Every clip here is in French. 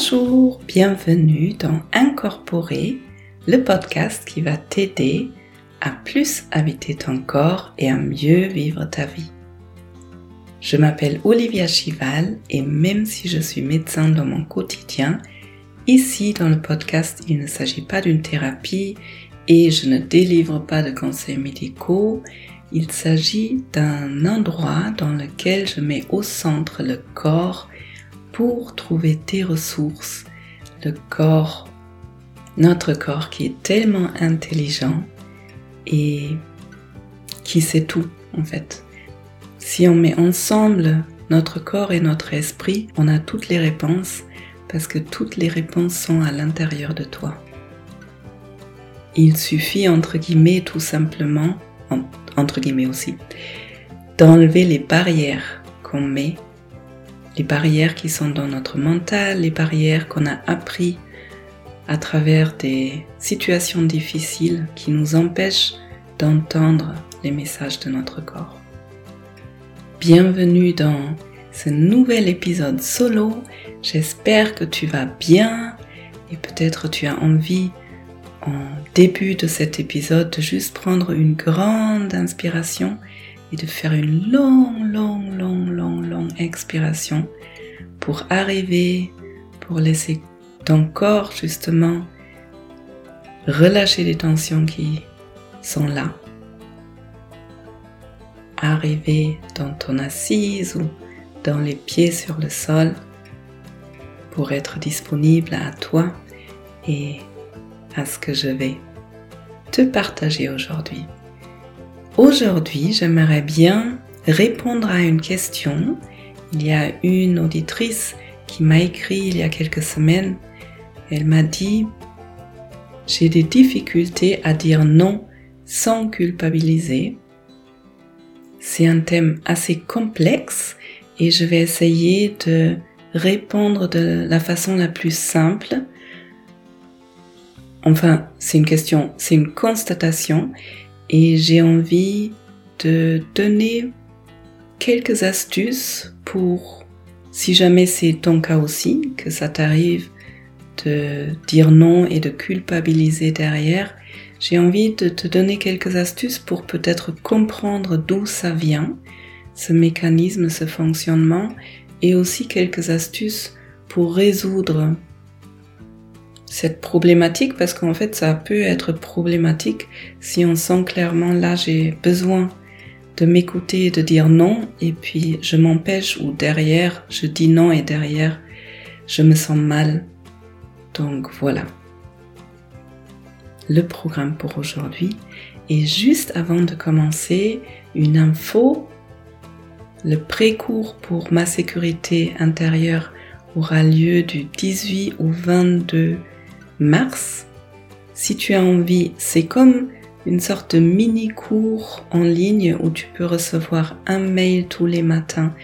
Bonjour, bienvenue dans Incorporer, le podcast qui va t'aider à plus habiter ton corps et à mieux vivre ta vie. Je m'appelle Olivia Chival et même si je suis médecin dans mon quotidien, ici dans le podcast il ne s'agit pas d'une thérapie et je ne délivre pas de conseils médicaux, il s'agit d'un endroit dans lequel je mets au centre le corps pour trouver tes ressources, le corps, notre corps qui est tellement intelligent et qui sait tout en fait. Si on met ensemble notre corps et notre esprit, on a toutes les réponses parce que toutes les réponses sont à l'intérieur de toi. Il suffit entre guillemets tout simplement, entre guillemets aussi, d'enlever les barrières qu'on met les barrières qui sont dans notre mental, les barrières qu'on a appris à travers des situations difficiles qui nous empêchent d'entendre les messages de notre corps. Bienvenue dans ce nouvel épisode solo. J'espère que tu vas bien et peut-être tu as envie en début de cet épisode de juste prendre une grande inspiration et de faire une longue, longue, longue, longue, longue expiration pour arriver, pour laisser ton corps justement relâcher les tensions qui sont là. Arriver dans ton assise ou dans les pieds sur le sol pour être disponible à toi et à ce que je vais te partager aujourd'hui. Aujourd'hui, j'aimerais bien répondre à une question. Il y a une auditrice qui m'a écrit il y a quelques semaines. Elle m'a dit, j'ai des difficultés à dire non sans culpabiliser. C'est un thème assez complexe et je vais essayer de répondre de la façon la plus simple. Enfin, c'est une question, c'est une constatation et j'ai envie de donner quelques astuces pour, si jamais c'est ton cas aussi, que ça t'arrive de dire non et de culpabiliser derrière, j'ai envie de te donner quelques astuces pour peut-être comprendre d'où ça vient, ce mécanisme, ce fonctionnement, et aussi quelques astuces pour résoudre cette problématique parce qu'en fait ça peut être problématique si on sent clairement là j'ai besoin de m'écouter et de dire non et puis je m'empêche ou derrière je dis non et derrière je me sens mal. Donc voilà. Le programme pour aujourd'hui et juste avant de commencer une info le précours pour ma sécurité intérieure aura lieu du 18 au 22 mars. Si tu as envie, c'est comme une sorte de mini cours en ligne où tu peux recevoir un mail tous les matins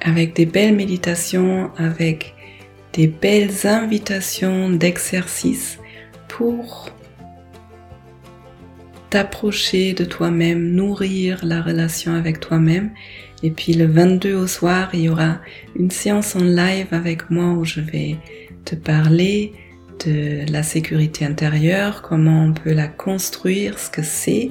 avec des belles méditations, avec des belles invitations d'exercices pour t'approcher de toi-même, nourrir la relation avec toi-même. Et puis le 22 au soir, il y aura une séance en live avec moi où je vais te parler de la sécurité intérieure, comment on peut la construire, ce que c'est,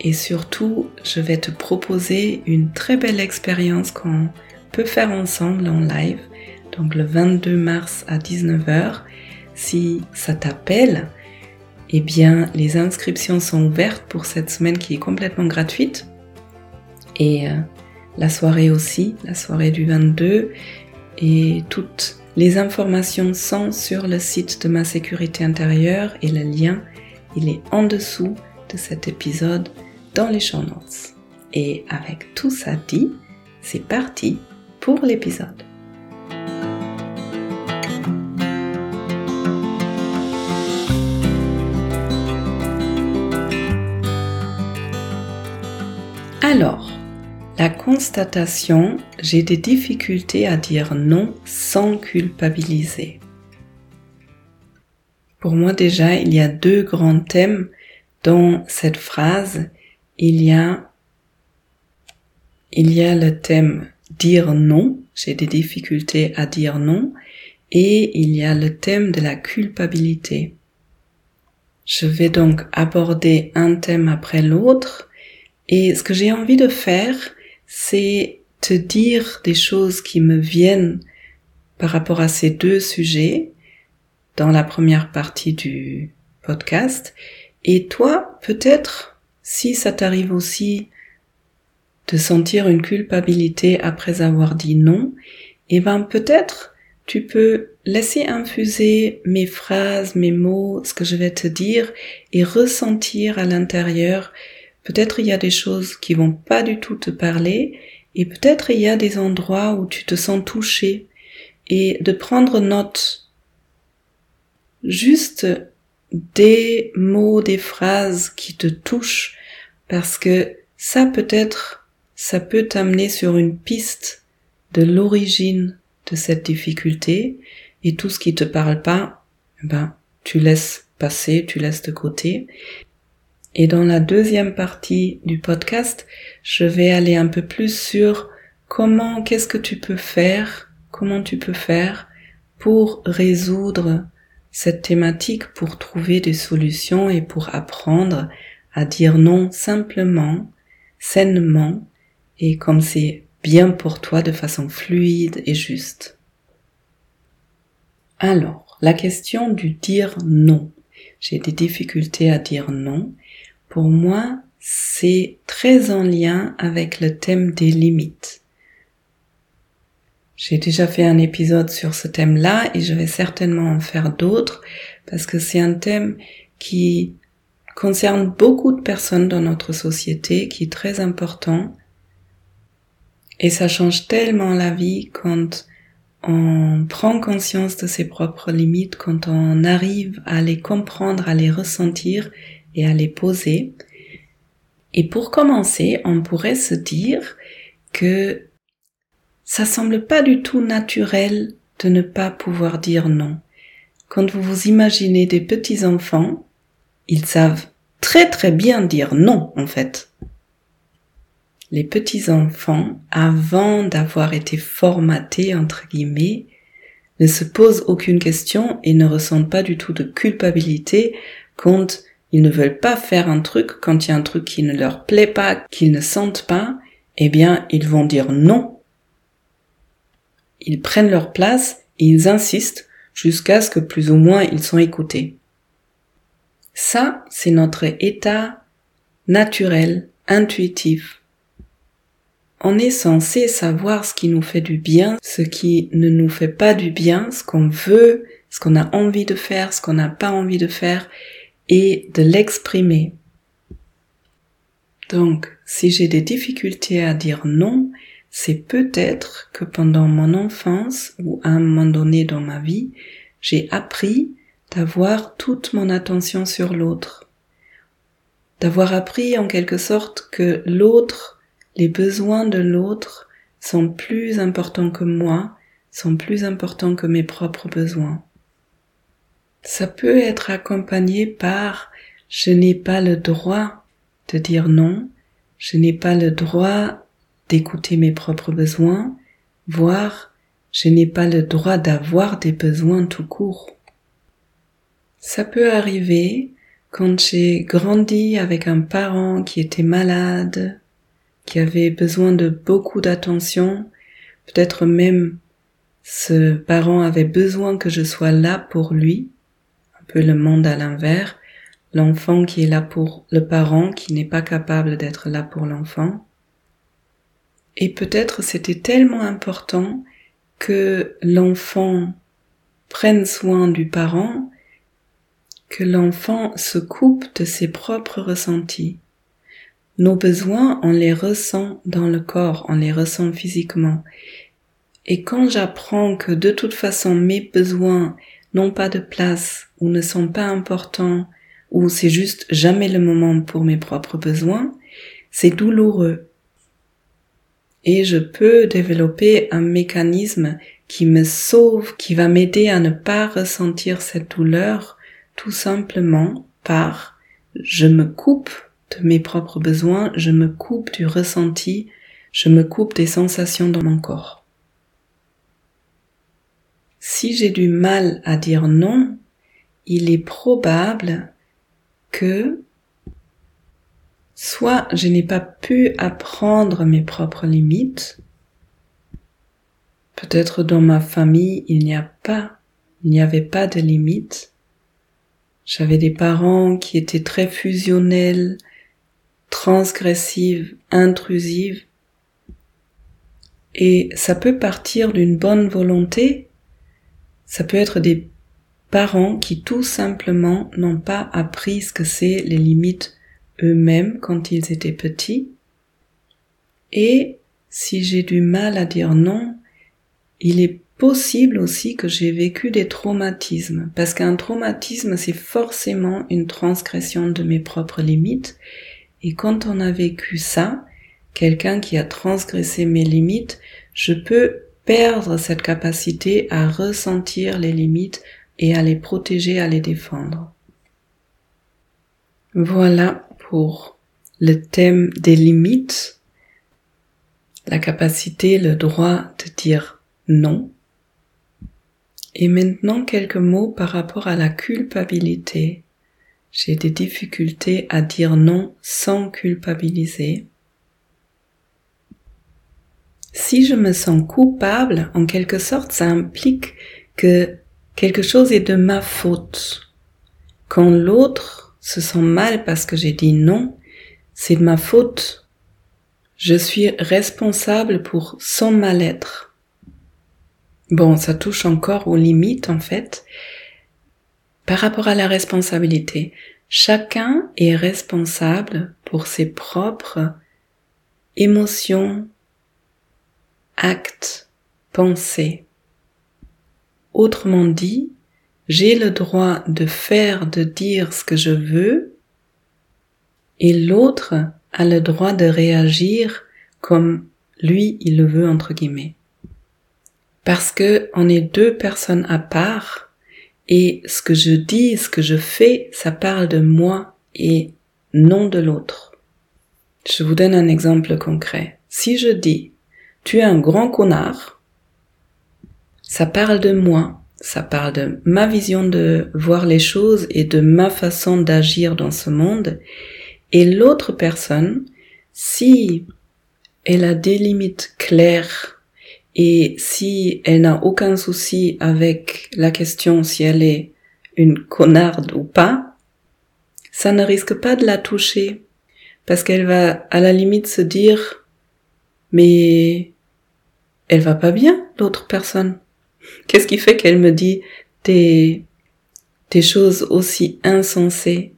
et surtout, je vais te proposer une très belle expérience qu'on peut faire ensemble en live, donc le 22 mars à 19h. Si ça t'appelle, eh bien, les inscriptions sont ouvertes pour cette semaine qui est complètement gratuite. Et euh, la soirée aussi, la soirée du 22, et toutes les informations sont sur le site de ma sécurité intérieure et le lien, il est en dessous de cet épisode dans les show notes. Et avec tout ça dit, c'est parti pour l'épisode. Alors, constatation, j'ai des difficultés à dire non sans culpabiliser. Pour moi déjà, il y a deux grands thèmes dans cette phrase. Il y a, il y a le thème dire non, j'ai des difficultés à dire non, et il y a le thème de la culpabilité. Je vais donc aborder un thème après l'autre et ce que j'ai envie de faire, c'est te dire des choses qui me viennent par rapport à ces deux sujets dans la première partie du podcast. Et toi, peut-être, si ça t'arrive aussi de sentir une culpabilité après avoir dit non, eh ben peut-être tu peux laisser infuser mes phrases, mes mots, ce que je vais te dire et ressentir à l'intérieur. Peut-être il y a des choses qui vont pas du tout te parler et peut-être il y a des endroits où tu te sens touché et de prendre note juste des mots, des phrases qui te touchent parce que ça peut-être, ça peut t'amener sur une piste de l'origine de cette difficulté et tout ce qui te parle pas, ben, tu laisses passer, tu laisses de côté. Et dans la deuxième partie du podcast, je vais aller un peu plus sur comment, qu'est-ce que tu peux faire, comment tu peux faire pour résoudre cette thématique, pour trouver des solutions et pour apprendre à dire non simplement, sainement et comme c'est bien pour toi de façon fluide et juste. Alors, la question du dire non. J'ai des difficultés à dire non. Pour moi, c'est très en lien avec le thème des limites. J'ai déjà fait un épisode sur ce thème-là et je vais certainement en faire d'autres parce que c'est un thème qui concerne beaucoup de personnes dans notre société, qui est très important. Et ça change tellement la vie quand on prend conscience de ses propres limites, quand on arrive à les comprendre, à les ressentir et à les poser. Et pour commencer, on pourrait se dire que ça semble pas du tout naturel de ne pas pouvoir dire non. Quand vous vous imaginez des petits enfants, ils savent très très bien dire non en fait les petits-enfants, avant d'avoir été formatés, entre guillemets, ne se posent aucune question et ne ressentent pas du tout de culpabilité quand ils ne veulent pas faire un truc, quand il y a un truc qui ne leur plaît pas, qu'ils ne sentent pas, eh bien, ils vont dire non. Ils prennent leur place et ils insistent jusqu'à ce que plus ou moins ils sont écoutés. Ça, c'est notre état naturel, intuitif on est censé savoir ce qui nous fait du bien, ce qui ne nous fait pas du bien, ce qu'on veut, ce qu'on a envie de faire, ce qu'on n'a pas envie de faire, et de l'exprimer. Donc, si j'ai des difficultés à dire non, c'est peut-être que pendant mon enfance ou à un moment donné dans ma vie, j'ai appris d'avoir toute mon attention sur l'autre. D'avoir appris en quelque sorte que l'autre les besoins de l'autre sont plus importants que moi, sont plus importants que mes propres besoins. Ça peut être accompagné par je n'ai pas le droit de dire non, je n'ai pas le droit d'écouter mes propres besoins, voire je n'ai pas le droit d'avoir des besoins tout court. Ça peut arriver quand j'ai grandi avec un parent qui était malade, qui avait besoin de beaucoup d'attention, peut-être même ce parent avait besoin que je sois là pour lui, un peu le monde à l'inverse, l'enfant qui est là pour le parent qui n'est pas capable d'être là pour l'enfant. Et peut-être c'était tellement important que l'enfant prenne soin du parent que l'enfant se coupe de ses propres ressentis. Nos besoins, on les ressent dans le corps, on les ressent physiquement. Et quand j'apprends que de toute façon mes besoins n'ont pas de place ou ne sont pas importants ou c'est juste jamais le moment pour mes propres besoins, c'est douloureux. Et je peux développer un mécanisme qui me sauve, qui va m'aider à ne pas ressentir cette douleur tout simplement par je me coupe de mes propres besoins, je me coupe du ressenti, je me coupe des sensations dans mon corps. si j'ai du mal à dire non, il est probable que soit je n'ai pas pu apprendre mes propres limites, peut-être dans ma famille il n'y a pas, il n'y avait pas de limites, j'avais des parents qui étaient très fusionnels, transgressives, intrusives, et ça peut partir d'une bonne volonté, ça peut être des parents qui tout simplement n'ont pas appris ce que c'est les limites eux-mêmes quand ils étaient petits. Et si j'ai du mal à dire non, il est possible aussi que j'ai vécu des traumatismes, parce qu'un traumatisme, c'est forcément une transgression de mes propres limites, et quand on a vécu ça, quelqu'un qui a transgressé mes limites, je peux perdre cette capacité à ressentir les limites et à les protéger, à les défendre. Voilà pour le thème des limites, la capacité, le droit de dire non. Et maintenant quelques mots par rapport à la culpabilité. J'ai des difficultés à dire non sans culpabiliser. Si je me sens coupable, en quelque sorte, ça implique que quelque chose est de ma faute. Quand l'autre se sent mal parce que j'ai dit non, c'est de ma faute. Je suis responsable pour son mal-être. Bon, ça touche encore aux limites en fait. Par rapport à la responsabilité, chacun est responsable pour ses propres émotions, actes, pensées. Autrement dit, j'ai le droit de faire, de dire ce que je veux, et l'autre a le droit de réagir comme lui il le veut entre guillemets. Parce que on est deux personnes à part, et ce que je dis, ce que je fais, ça parle de moi et non de l'autre. Je vous donne un exemple concret. Si je dis tu es un grand connard, ça parle de moi, ça parle de ma vision de voir les choses et de ma façon d'agir dans ce monde. Et l'autre personne, si elle a des limites claires et si elle n'a aucun souci avec la question si elle est une connarde ou pas, ça ne risque pas de la toucher parce qu'elle va à la limite se dire mais elle va pas bien, l'autre personne. Qu'est-ce qui fait qu'elle me dit des, des choses aussi insensées?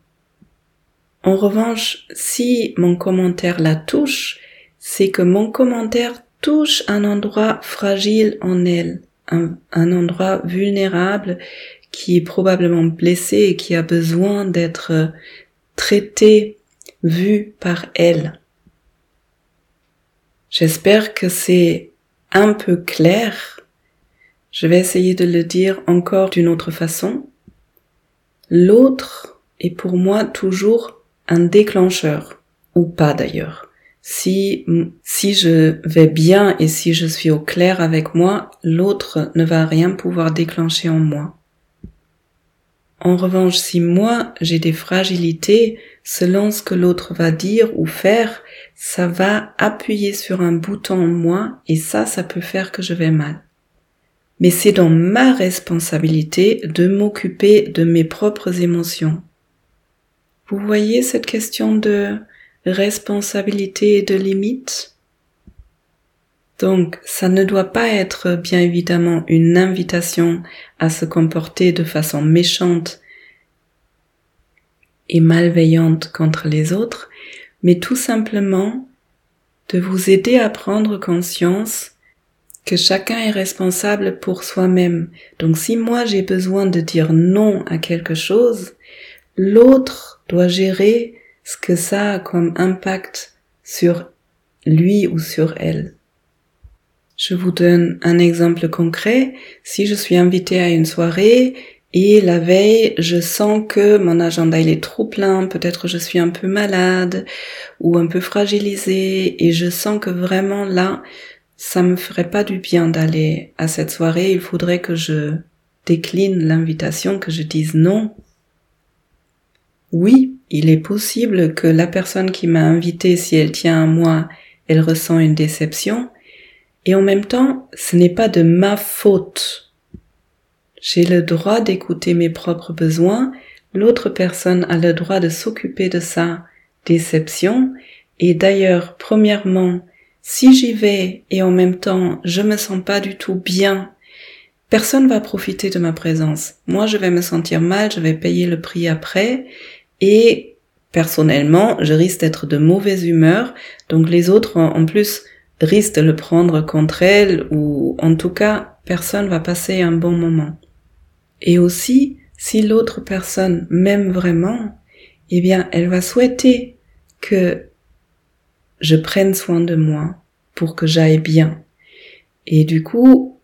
En revanche, si mon commentaire la touche, c'est que mon commentaire touche un endroit fragile en elle, un, un endroit vulnérable qui est probablement blessé et qui a besoin d'être traité, vu par elle. J'espère que c'est un peu clair. Je vais essayer de le dire encore d'une autre façon. L'autre est pour moi toujours un déclencheur, ou pas d'ailleurs. Si, si je vais bien et si je suis au clair avec moi, l'autre ne va rien pouvoir déclencher en moi. En revanche, si moi j'ai des fragilités, selon ce que l'autre va dire ou faire, ça va appuyer sur un bouton en moi et ça, ça peut faire que je vais mal. Mais c'est dans ma responsabilité de m'occuper de mes propres émotions. Vous voyez cette question de responsabilité de limite Donc, ça ne doit pas être bien évidemment une invitation à se comporter de façon méchante et malveillante contre les autres, mais tout simplement de vous aider à prendre conscience que chacun est responsable pour soi-même. Donc si moi j'ai besoin de dire non à quelque chose, l'autre doit gérer ce que ça a comme impact sur lui ou sur elle. Je vous donne un exemple concret. Si je suis invitée à une soirée et la veille, je sens que mon agenda il est trop plein, peut-être je suis un peu malade ou un peu fragilisée et je sens que vraiment là, ça me ferait pas du bien d'aller à cette soirée, il faudrait que je décline l'invitation, que je dise non. Oui, il est possible que la personne qui m'a invité, si elle tient à moi, elle ressent une déception, et en même temps, ce n'est pas de ma faute. J'ai le droit d'écouter mes propres besoins, l'autre personne a le droit de s'occuper de sa déception, et d'ailleurs, premièrement, si j'y vais et en même temps je me sens pas du tout bien, personne va profiter de ma présence. Moi, je vais me sentir mal, je vais payer le prix après, et personnellement, je risque d'être de mauvaise humeur, donc les autres en plus risquent de le prendre contre elles, ou en tout cas, personne va passer un bon moment. Et aussi, si l'autre personne m'aime vraiment, eh bien, elle va souhaiter que je prenne soin de moi pour que j'aille bien. Et du coup,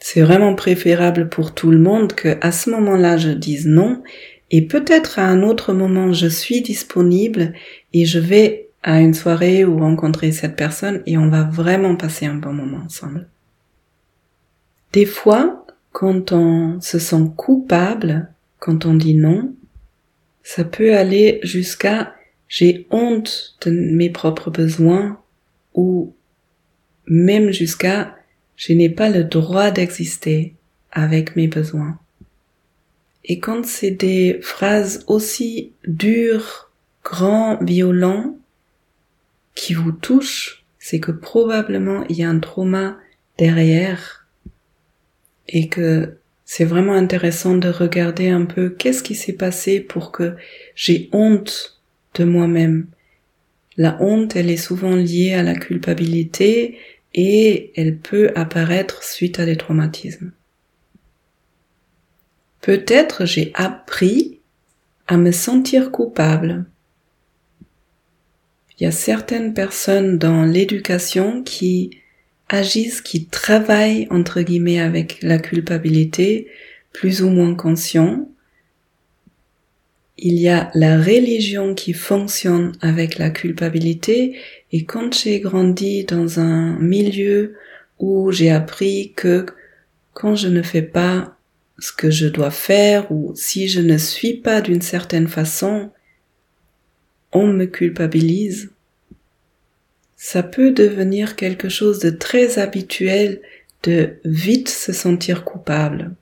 c'est vraiment préférable pour tout le monde que à ce moment-là je dise non et peut-être à un autre moment je suis disponible et je vais à une soirée ou rencontrer cette personne et on va vraiment passer un bon moment ensemble. Des fois, quand on se sent coupable, quand on dit non, ça peut aller jusqu'à j'ai honte de mes propres besoins ou même jusqu'à je n'ai pas le droit d'exister avec mes besoins. Et quand c'est des phrases aussi dures, grands, violents, qui vous touchent, c'est que probablement il y a un trauma derrière et que c'est vraiment intéressant de regarder un peu qu'est-ce qui s'est passé pour que j'ai honte de moi-même. La honte, elle est souvent liée à la culpabilité et elle peut apparaître suite à des traumatismes. Peut-être j'ai appris à me sentir coupable. Il y a certaines personnes dans l'éducation qui agissent, qui travaillent entre guillemets avec la culpabilité, plus ou moins conscient, il y a la religion qui fonctionne avec la culpabilité et quand j'ai grandi dans un milieu où j'ai appris que quand je ne fais pas ce que je dois faire ou si je ne suis pas d'une certaine façon, on me culpabilise, ça peut devenir quelque chose de très habituel de vite se sentir coupable.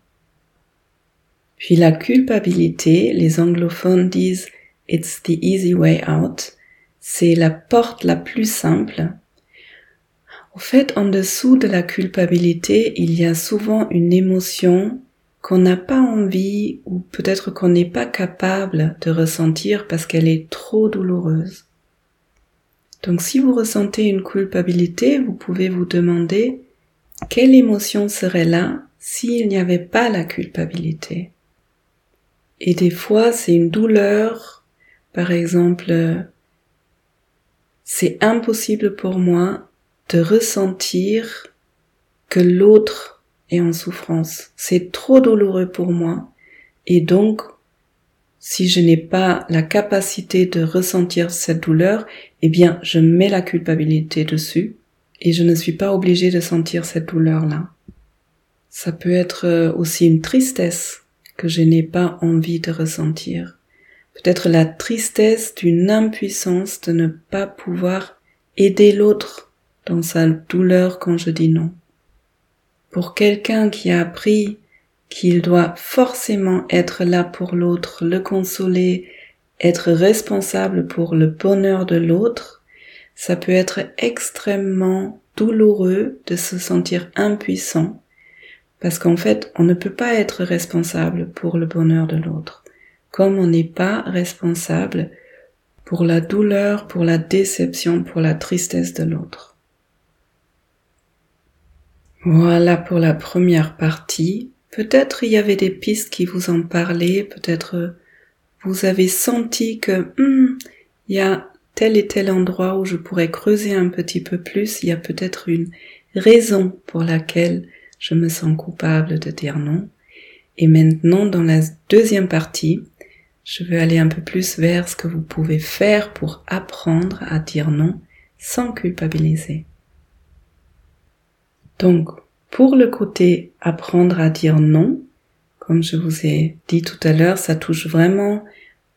Puis la culpabilité, les anglophones disent It's the easy way out. C'est la porte la plus simple. En fait, en dessous de la culpabilité, il y a souvent une émotion qu'on n'a pas envie ou peut-être qu'on n'est pas capable de ressentir parce qu'elle est trop douloureuse. Donc si vous ressentez une culpabilité, vous pouvez vous demander quelle émotion serait là s'il n'y avait pas la culpabilité. Et des fois, c'est une douleur. Par exemple, c'est impossible pour moi de ressentir que l'autre est en souffrance. C'est trop douloureux pour moi. Et donc, si je n'ai pas la capacité de ressentir cette douleur, eh bien, je mets la culpabilité dessus et je ne suis pas obligée de sentir cette douleur-là. Ça peut être aussi une tristesse que je n'ai pas envie de ressentir. Peut-être la tristesse d'une impuissance de ne pas pouvoir aider l'autre dans sa douleur quand je dis non. Pour quelqu'un qui a appris qu'il doit forcément être là pour l'autre, le consoler, être responsable pour le bonheur de l'autre, ça peut être extrêmement douloureux de se sentir impuissant parce qu'en fait, on ne peut pas être responsable pour le bonheur de l'autre, comme on n'est pas responsable pour la douleur, pour la déception, pour la tristesse de l'autre. Voilà pour la première partie. Peut-être il y avait des pistes qui vous en parlaient, peut-être vous avez senti que hmm, il y a tel et tel endroit où je pourrais creuser un petit peu plus, il y a peut-être une raison pour laquelle je me sens coupable de dire non. Et maintenant, dans la deuxième partie, je veux aller un peu plus vers ce que vous pouvez faire pour apprendre à dire non sans culpabiliser. Donc, pour le côté apprendre à dire non, comme je vous ai dit tout à l'heure, ça touche vraiment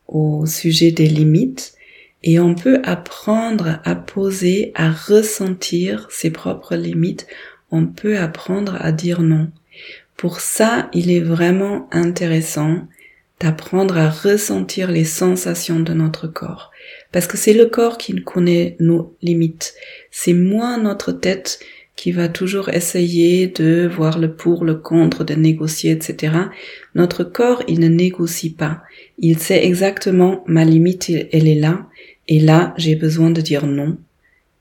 au sujet des limites et on peut apprendre à poser, à ressentir ses propres limites. On peut apprendre à dire non. Pour ça, il est vraiment intéressant d'apprendre à ressentir les sensations de notre corps. Parce que c'est le corps qui connaît nos limites. C'est moins notre tête qui va toujours essayer de voir le pour, le contre, de négocier, etc. Notre corps, il ne négocie pas. Il sait exactement ma limite, elle est là. Et là, j'ai besoin de dire non.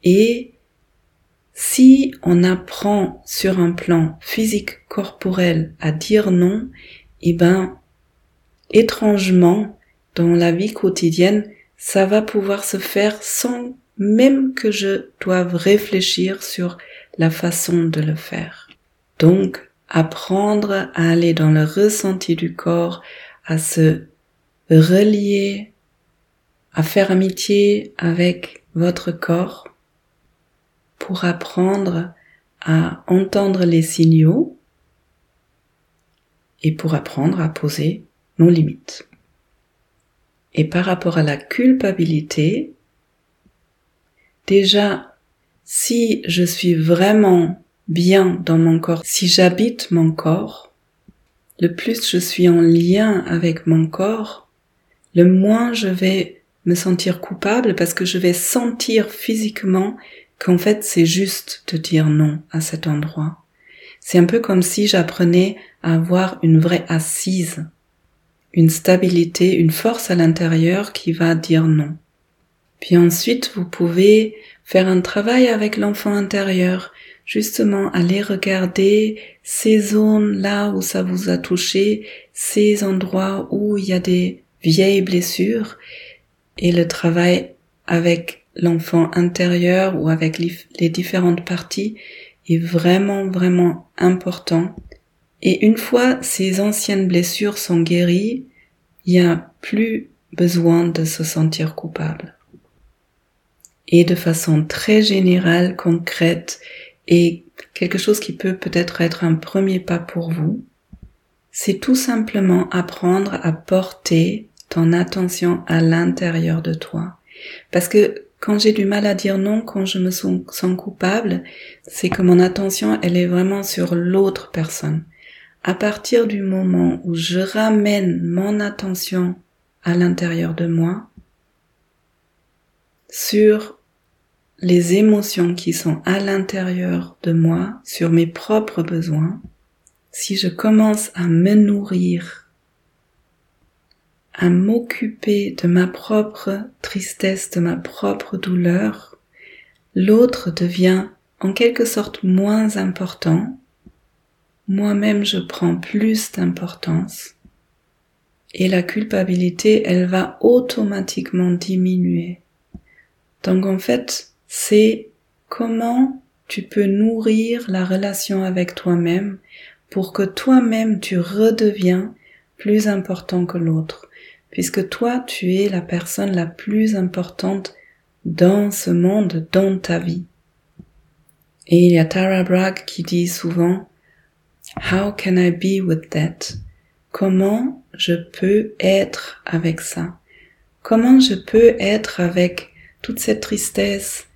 Et si on apprend sur un plan physique corporel à dire non, eh ben, étrangement, dans la vie quotidienne, ça va pouvoir se faire sans même que je doive réfléchir sur la façon de le faire. Donc, apprendre à aller dans le ressenti du corps, à se relier, à faire amitié avec votre corps pour apprendre à entendre les signaux et pour apprendre à poser nos limites. Et par rapport à la culpabilité, déjà, si je suis vraiment bien dans mon corps, si j'habite mon corps, le plus je suis en lien avec mon corps, le moins je vais me sentir coupable parce que je vais sentir physiquement qu'en fait c'est juste de dire non à cet endroit. C'est un peu comme si j'apprenais à avoir une vraie assise une stabilité, une force à l'intérieur qui va dire non. Puis ensuite, vous pouvez faire un travail avec l'enfant intérieur, justement aller regarder ces zones là où ça vous a touché, ces endroits où il y a des vieilles blessures, et le travail avec l'enfant intérieur ou avec les différentes parties est vraiment, vraiment important et une fois ces anciennes blessures sont guéries, il n'y a plus besoin de se sentir coupable. Et de façon très générale, concrète, et quelque chose qui peut peut-être être un premier pas pour vous, c'est tout simplement apprendre à porter ton attention à l'intérieur de toi. Parce que quand j'ai du mal à dire non, quand je me sens coupable, c'est que mon attention, elle est vraiment sur l'autre personne à partir du moment où je ramène mon attention à l'intérieur de moi, sur les émotions qui sont à l'intérieur de moi, sur mes propres besoins, si je commence à me nourrir, à m'occuper de ma propre tristesse, de ma propre douleur, l'autre devient en quelque sorte moins important moi-même je prends plus d'importance et la culpabilité, elle va automatiquement diminuer. Donc en fait, c'est comment tu peux nourrir la relation avec toi-même pour que toi-même tu redeviens plus important que l'autre, puisque toi tu es la personne la plus importante dans ce monde, dans ta vie. Et il y a Tara Bragg qui dit souvent How can I be with that? Comment je peux être avec ça? Comment je peux être avec toute cette tristesse,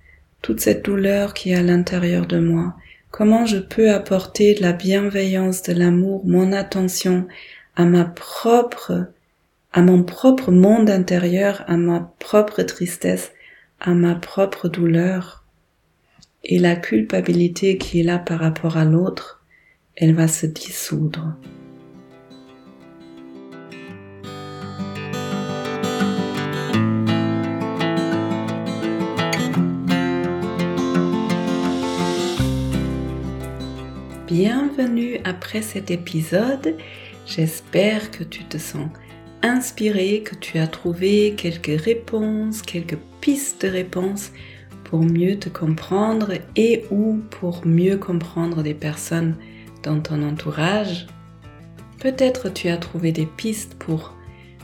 toute cette douleur qui est à l'intérieur de moi? Comment je peux apporter la bienveillance, de l'amour, mon attention à ma propre, à mon propre monde intérieur, à ma propre tristesse, à ma propre douleur? Et la culpabilité qui est là par rapport à l'autre, elle va se dissoudre. Bienvenue après cet épisode. J'espère que tu te sens inspiré, que tu as trouvé quelques réponses, quelques pistes de réponses pour mieux te comprendre et ou pour mieux comprendre des personnes dans ton entourage. Peut-être tu as trouvé des pistes pour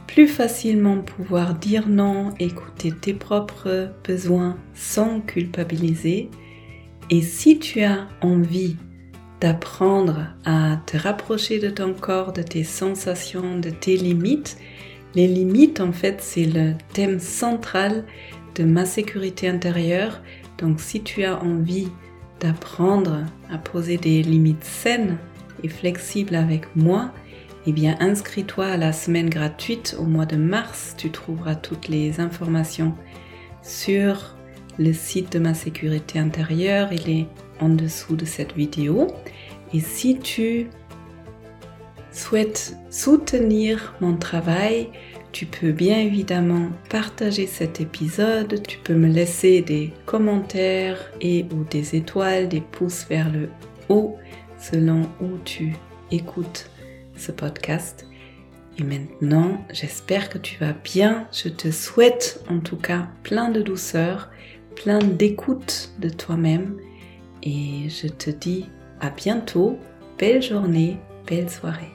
plus facilement pouvoir dire non, écouter tes propres besoins sans culpabiliser. Et si tu as envie d'apprendre à te rapprocher de ton corps, de tes sensations, de tes limites, les limites en fait c'est le thème central de ma sécurité intérieure. Donc si tu as envie d'apprendre à poser des limites saines et flexibles avec moi, eh bien inscris-toi à la semaine gratuite au mois de mars. Tu trouveras toutes les informations sur le site de ma sécurité intérieure. En dessous de cette vidéo. Et si tu souhaites soutenir mon travail, tu peux bien évidemment partager cet épisode, tu peux me laisser des commentaires et ou des étoiles, des pouces vers le haut selon où tu écoutes ce podcast. Et maintenant, j'espère que tu vas bien. Je te souhaite en tout cas plein de douceur, plein d'écoute de toi-même. Et je te dis à bientôt. Belle journée, belle soirée.